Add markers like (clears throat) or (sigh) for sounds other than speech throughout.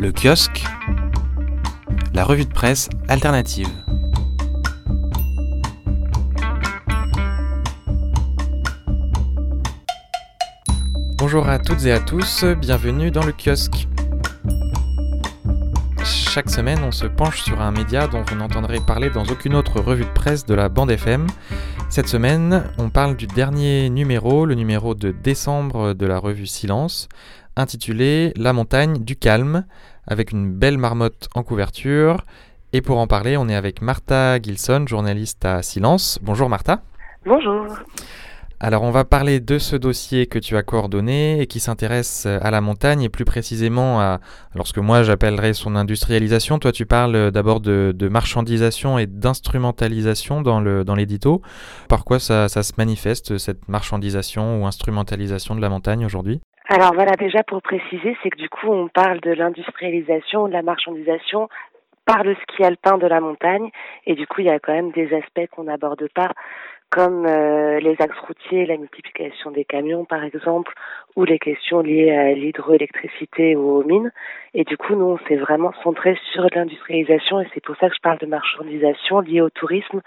Le kiosque, la revue de presse alternative. Bonjour à toutes et à tous, bienvenue dans le kiosque. Chaque semaine, on se penche sur un média dont vous n'entendrez parler dans aucune autre revue de presse de la bande FM. Cette semaine, on parle du dernier numéro, le numéro de décembre de la revue Silence, intitulé La montagne du calme, avec une belle marmotte en couverture. Et pour en parler, on est avec Martha Gilson, journaliste à Silence. Bonjour Martha. Bonjour. Alors on va parler de ce dossier que tu as coordonné et qui s'intéresse à la montagne et plus précisément à lorsque moi j'appellerais son industrialisation. Toi tu parles d'abord de, marchandisation et d'instrumentalisation dans l'édito. Dans Par quoi ça, ça se manifeste cette marchandisation ou instrumentalisation de la montagne aujourd'hui? Alors voilà, déjà pour préciser, c'est que du coup on parle de l'industrialisation, de la marchandisation par le ski alpin de la montagne, et du coup il y a quand même des aspects qu'on n'aborde pas, comme euh, les axes routiers, la multiplication des camions par exemple, ou les questions liées à l'hydroélectricité ou aux mines. Et du coup, nous, on s'est vraiment centré sur l'industrialisation, et c'est pour ça que je parle de marchandisation liée au tourisme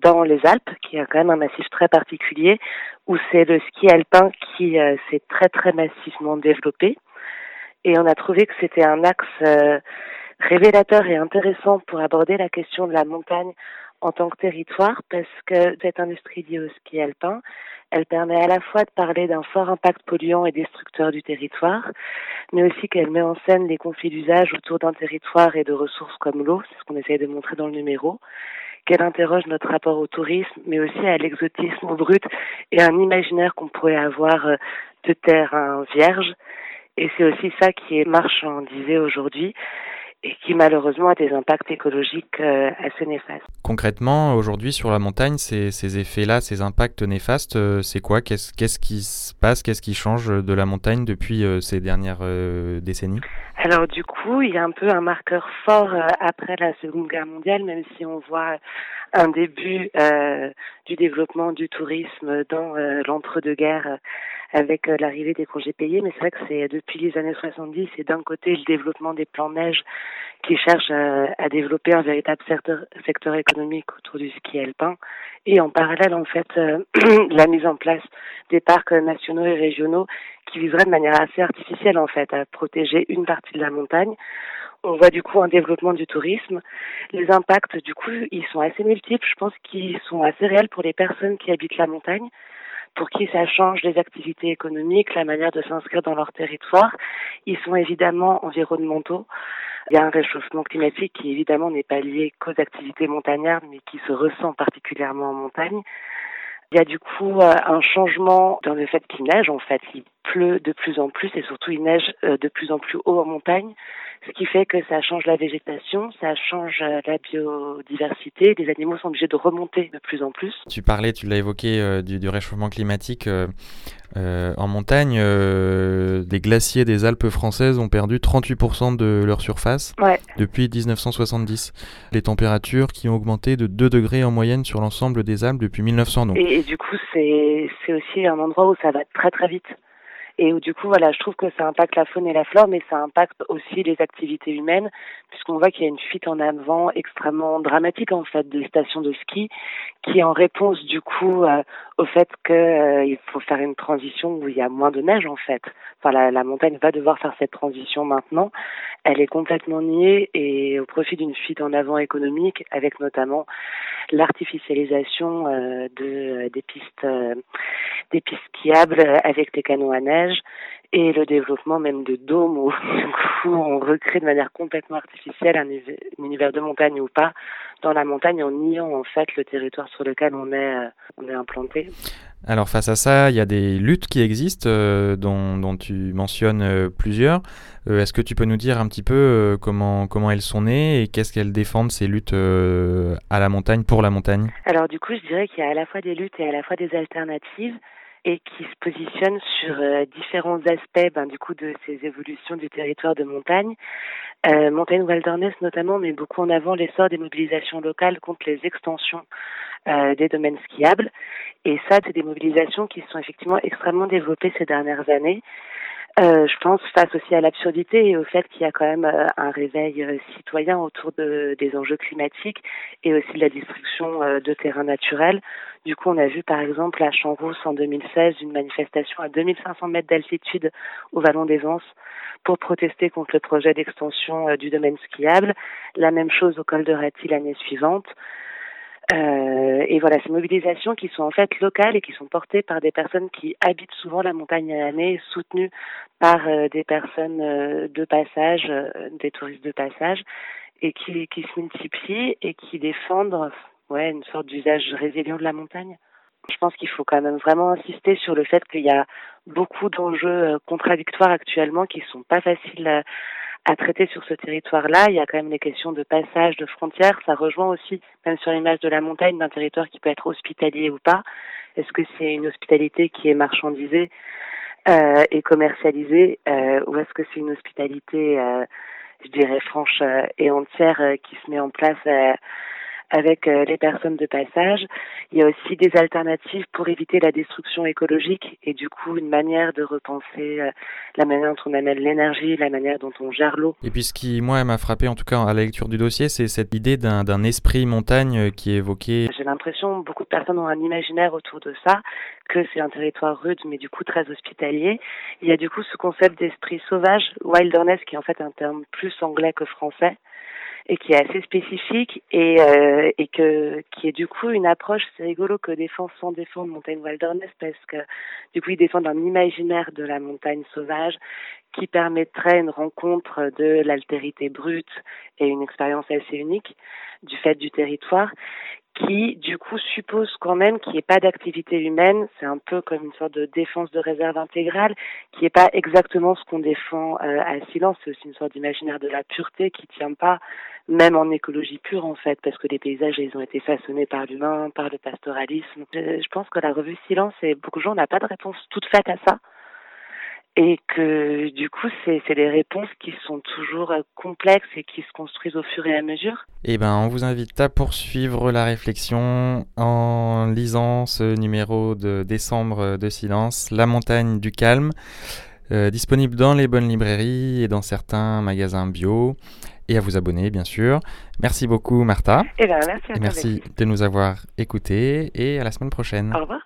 dans les Alpes, qui est quand même un massif très particulier, où c'est le ski alpin qui euh, s'est très très massivement développé. Et on a trouvé que c'était un axe euh, révélateur et intéressant pour aborder la question de la montagne en tant que territoire, parce que cette industrie liée au ski alpin, elle permet à la fois de parler d'un fort impact polluant et destructeur du territoire, mais aussi qu'elle met en scène les conflits d'usage autour d'un territoire et de ressources comme l'eau, c'est ce qu'on essaye de montrer dans le numéro, qu'elle interroge notre rapport au tourisme, mais aussi à l'exotisme brut et un imaginaire qu'on pourrait avoir euh, de terrain vierge. Et c'est aussi ça qui est marchandisé aujourd'hui et qui malheureusement a des impacts écologiques euh, assez néfastes. Concrètement, aujourd'hui sur la montagne, ces, ces effets-là, ces impacts néfastes, euh, c'est quoi? Qu'est-ce, qu'est-ce qui se passe? Qu'est-ce qui change de la montagne depuis ces dernières décennies? Alors du coup, il y a un peu un marqueur fort après la Seconde Guerre mondiale, même si on voit un début euh, du développement du tourisme dans euh, l'entre-deux-guerres euh, avec l'arrivée des congés payés, mais c'est vrai que c'est depuis les années 70, c'est d'un côté le développement des plans neige qui cherchent à, développer un véritable secteur, secteur, économique autour du ski alpin, et en parallèle en fait (clears throat) la mise en place des parcs nationaux et régionaux qui viseraient de manière assez artificielle en fait à protéger une partie de la montagne on voit du coup un développement du tourisme. Les impacts, du coup, ils sont assez multiples. Je pense qu'ils sont assez réels pour les personnes qui habitent la montagne, pour qui ça change les activités économiques, la manière de s'inscrire dans leur territoire. Ils sont évidemment environnementaux. Il y a un réchauffement climatique qui évidemment n'est pas lié qu'aux activités montagnardes, mais qui se ressent particulièrement en montagne. Il y a du coup euh, un changement dans le fait qu'il neige. En fait, pleut de plus en plus et surtout il neige euh, de plus en plus haut en montagne ce qui fait que ça change la végétation, ça change euh, la biodiversité, les animaux sont obligés de remonter de plus en plus. Tu parlais, tu l'as évoqué, euh, du, réchauffement climatique euh, en montagne. des glaciers des Alpes françaises ont perdu 38% de leur surface depuis 1970. Les températures qui ont augmenté de 2 degrés en moyenne sur l'ensemble des Alpes depuis 1900. Et, et du coup, c'est aussi un endroit où ça va très très vite et du coup voilà je trouve que ça impacte la faune et la flore mais ça impacte aussi les activités humaines puisqu'on voit qu'il y a une fuite en avant extrêmement dramatique en fait des stations de ski qui en réponse du coup euh, au fait qu'il euh, faut faire une transition où il y a moins de neige en fait. Enfin la, la, montagne va devoir faire cette transition maintenant. Elle est complètement niée et au profit d'une fuite en avant économique avec notamment l'artificialisation euh, de des pistes des pistes skiables avec des canaux à neige et le développement même de dômes où (laughs) on recrée de manière complètement artificielle un, univers de montagne ou pas dans la montagne en niant en fait le territoire sur lequel on est, euh, on est implanté. Alors face à ça, il y a des luttes qui existent euh, dont, dont, tu mentionnes euh, plusieurs. Est-ce que tu peux nous dire un petit peu comment, comment elles sont nées et qu'est-ce qu'elles défendent ces luttes à la montagne, pour la montagne? Alors du coup, je dirais qu'il y a à la fois des luttes et à la fois des alternatives et qui se positionne sur euh, différents aspects ben, du coup de ces évolutions du territoire de montagne. Euh, Montagne Wilderness notamment met beaucoup en avant l'essor des mobilisations locales contre les extensions euh, des domaines skiables. Et ça, c'est des mobilisations qui sont effectivement extrêmement développées ces dernières années. Euh, je pense face aussi à l'absurdité et au fait qu'il y a quand même euh, un réveil euh, citoyen autour de, des enjeux climatiques et aussi de la destruction de terrains naturels. Du coup, on a vu par exemple à Champs-Rousse en 2016 une manifestation à 2500 mètres d'altitude au Vallon des Anses pour protester contre le projet d'extension du domaine skiable. La même chose au col de Rati l'année suivante. Euh, et voilà, ces mobilisations qui sont en fait locales et qui sont portées par des personnes qui habitent souvent la montagne à l'année, soutenues par euh, des personnes euh, de passage, des touristes de passage, et qui, qui se multiplient et qui défendent ouais, une sorte d'usage résilient de la montagne. Je pense qu'il faut quand même vraiment insister sur le fait qu'il y a beaucoup d'enjeux contradictoires actuellement qui sont pas faciles à traiter sur ce territoire-là. Il y a quand même les questions de passage, de frontières. Ça rejoint aussi, même sur l'image de la montagne, d'un territoire qui peut être hospitalier ou pas. Est-ce que c'est une hospitalité qui est marchandisée euh, et commercialisée euh, ou est-ce que c'est une hospitalité, euh, je dirais, franche euh, et entière euh, qui se met en place avec euh, les personnes de passage. Il y a aussi des alternatives pour éviter la destruction écologique et du coup une manière de repenser euh, la manière dont on amène l'énergie, la manière dont on gère l'eau. Et puis ce qui, moi, m'a frappé en tout cas à la lecture du dossier, c'est cette idée d'un esprit montagne euh, qui est évoqué. J'ai l'impression beaucoup de personnes ont un imaginaire autour de ça, que c'est un territoire rude mais du coup très hospitalier. Il y a du coup ce concept d'esprit sauvage, wilderness, qui est en fait un terme plus anglais que français et qui est assez spécifique et, euh, et que qui est du coup une approche, c'est rigolo que défend sans défendre Montagne Wilderness parce que du coup ils défendent un imaginaire de la montagne sauvage qui permettrait une rencontre de l'altérité brute et une expérience assez unique du fait du territoire qui, du coup, suppose quand même qu'il n'y ait pas d'activité humaine. C'est un peu comme une sorte de défense de réserve intégrale, qui n'est pas exactement ce qu'on défend euh, à silence. C'est aussi une sorte d'imaginaire de la pureté qui tient pas, même en écologie pure, en fait, parce que les paysages, ils ont été façonnés par l'humain, par le pastoralisme. Je, je pense que la revue Silence, et beaucoup de gens n'ont pas de réponse toute faite à ça et que du coup, c'est des réponses qui sont toujours euh, complexes et qui se construisent au fur et à mesure. Eh ben, on vous invite à poursuivre la réflexion en lisant ce numéro de décembre de Silence, La montagne du calme, euh, disponible dans les bonnes librairies et dans certains magasins bio, et à vous abonner, bien sûr. Merci beaucoup, Martha. Eh ben, merci à et merci de nous avoir écoutés, et à la semaine prochaine. Au revoir.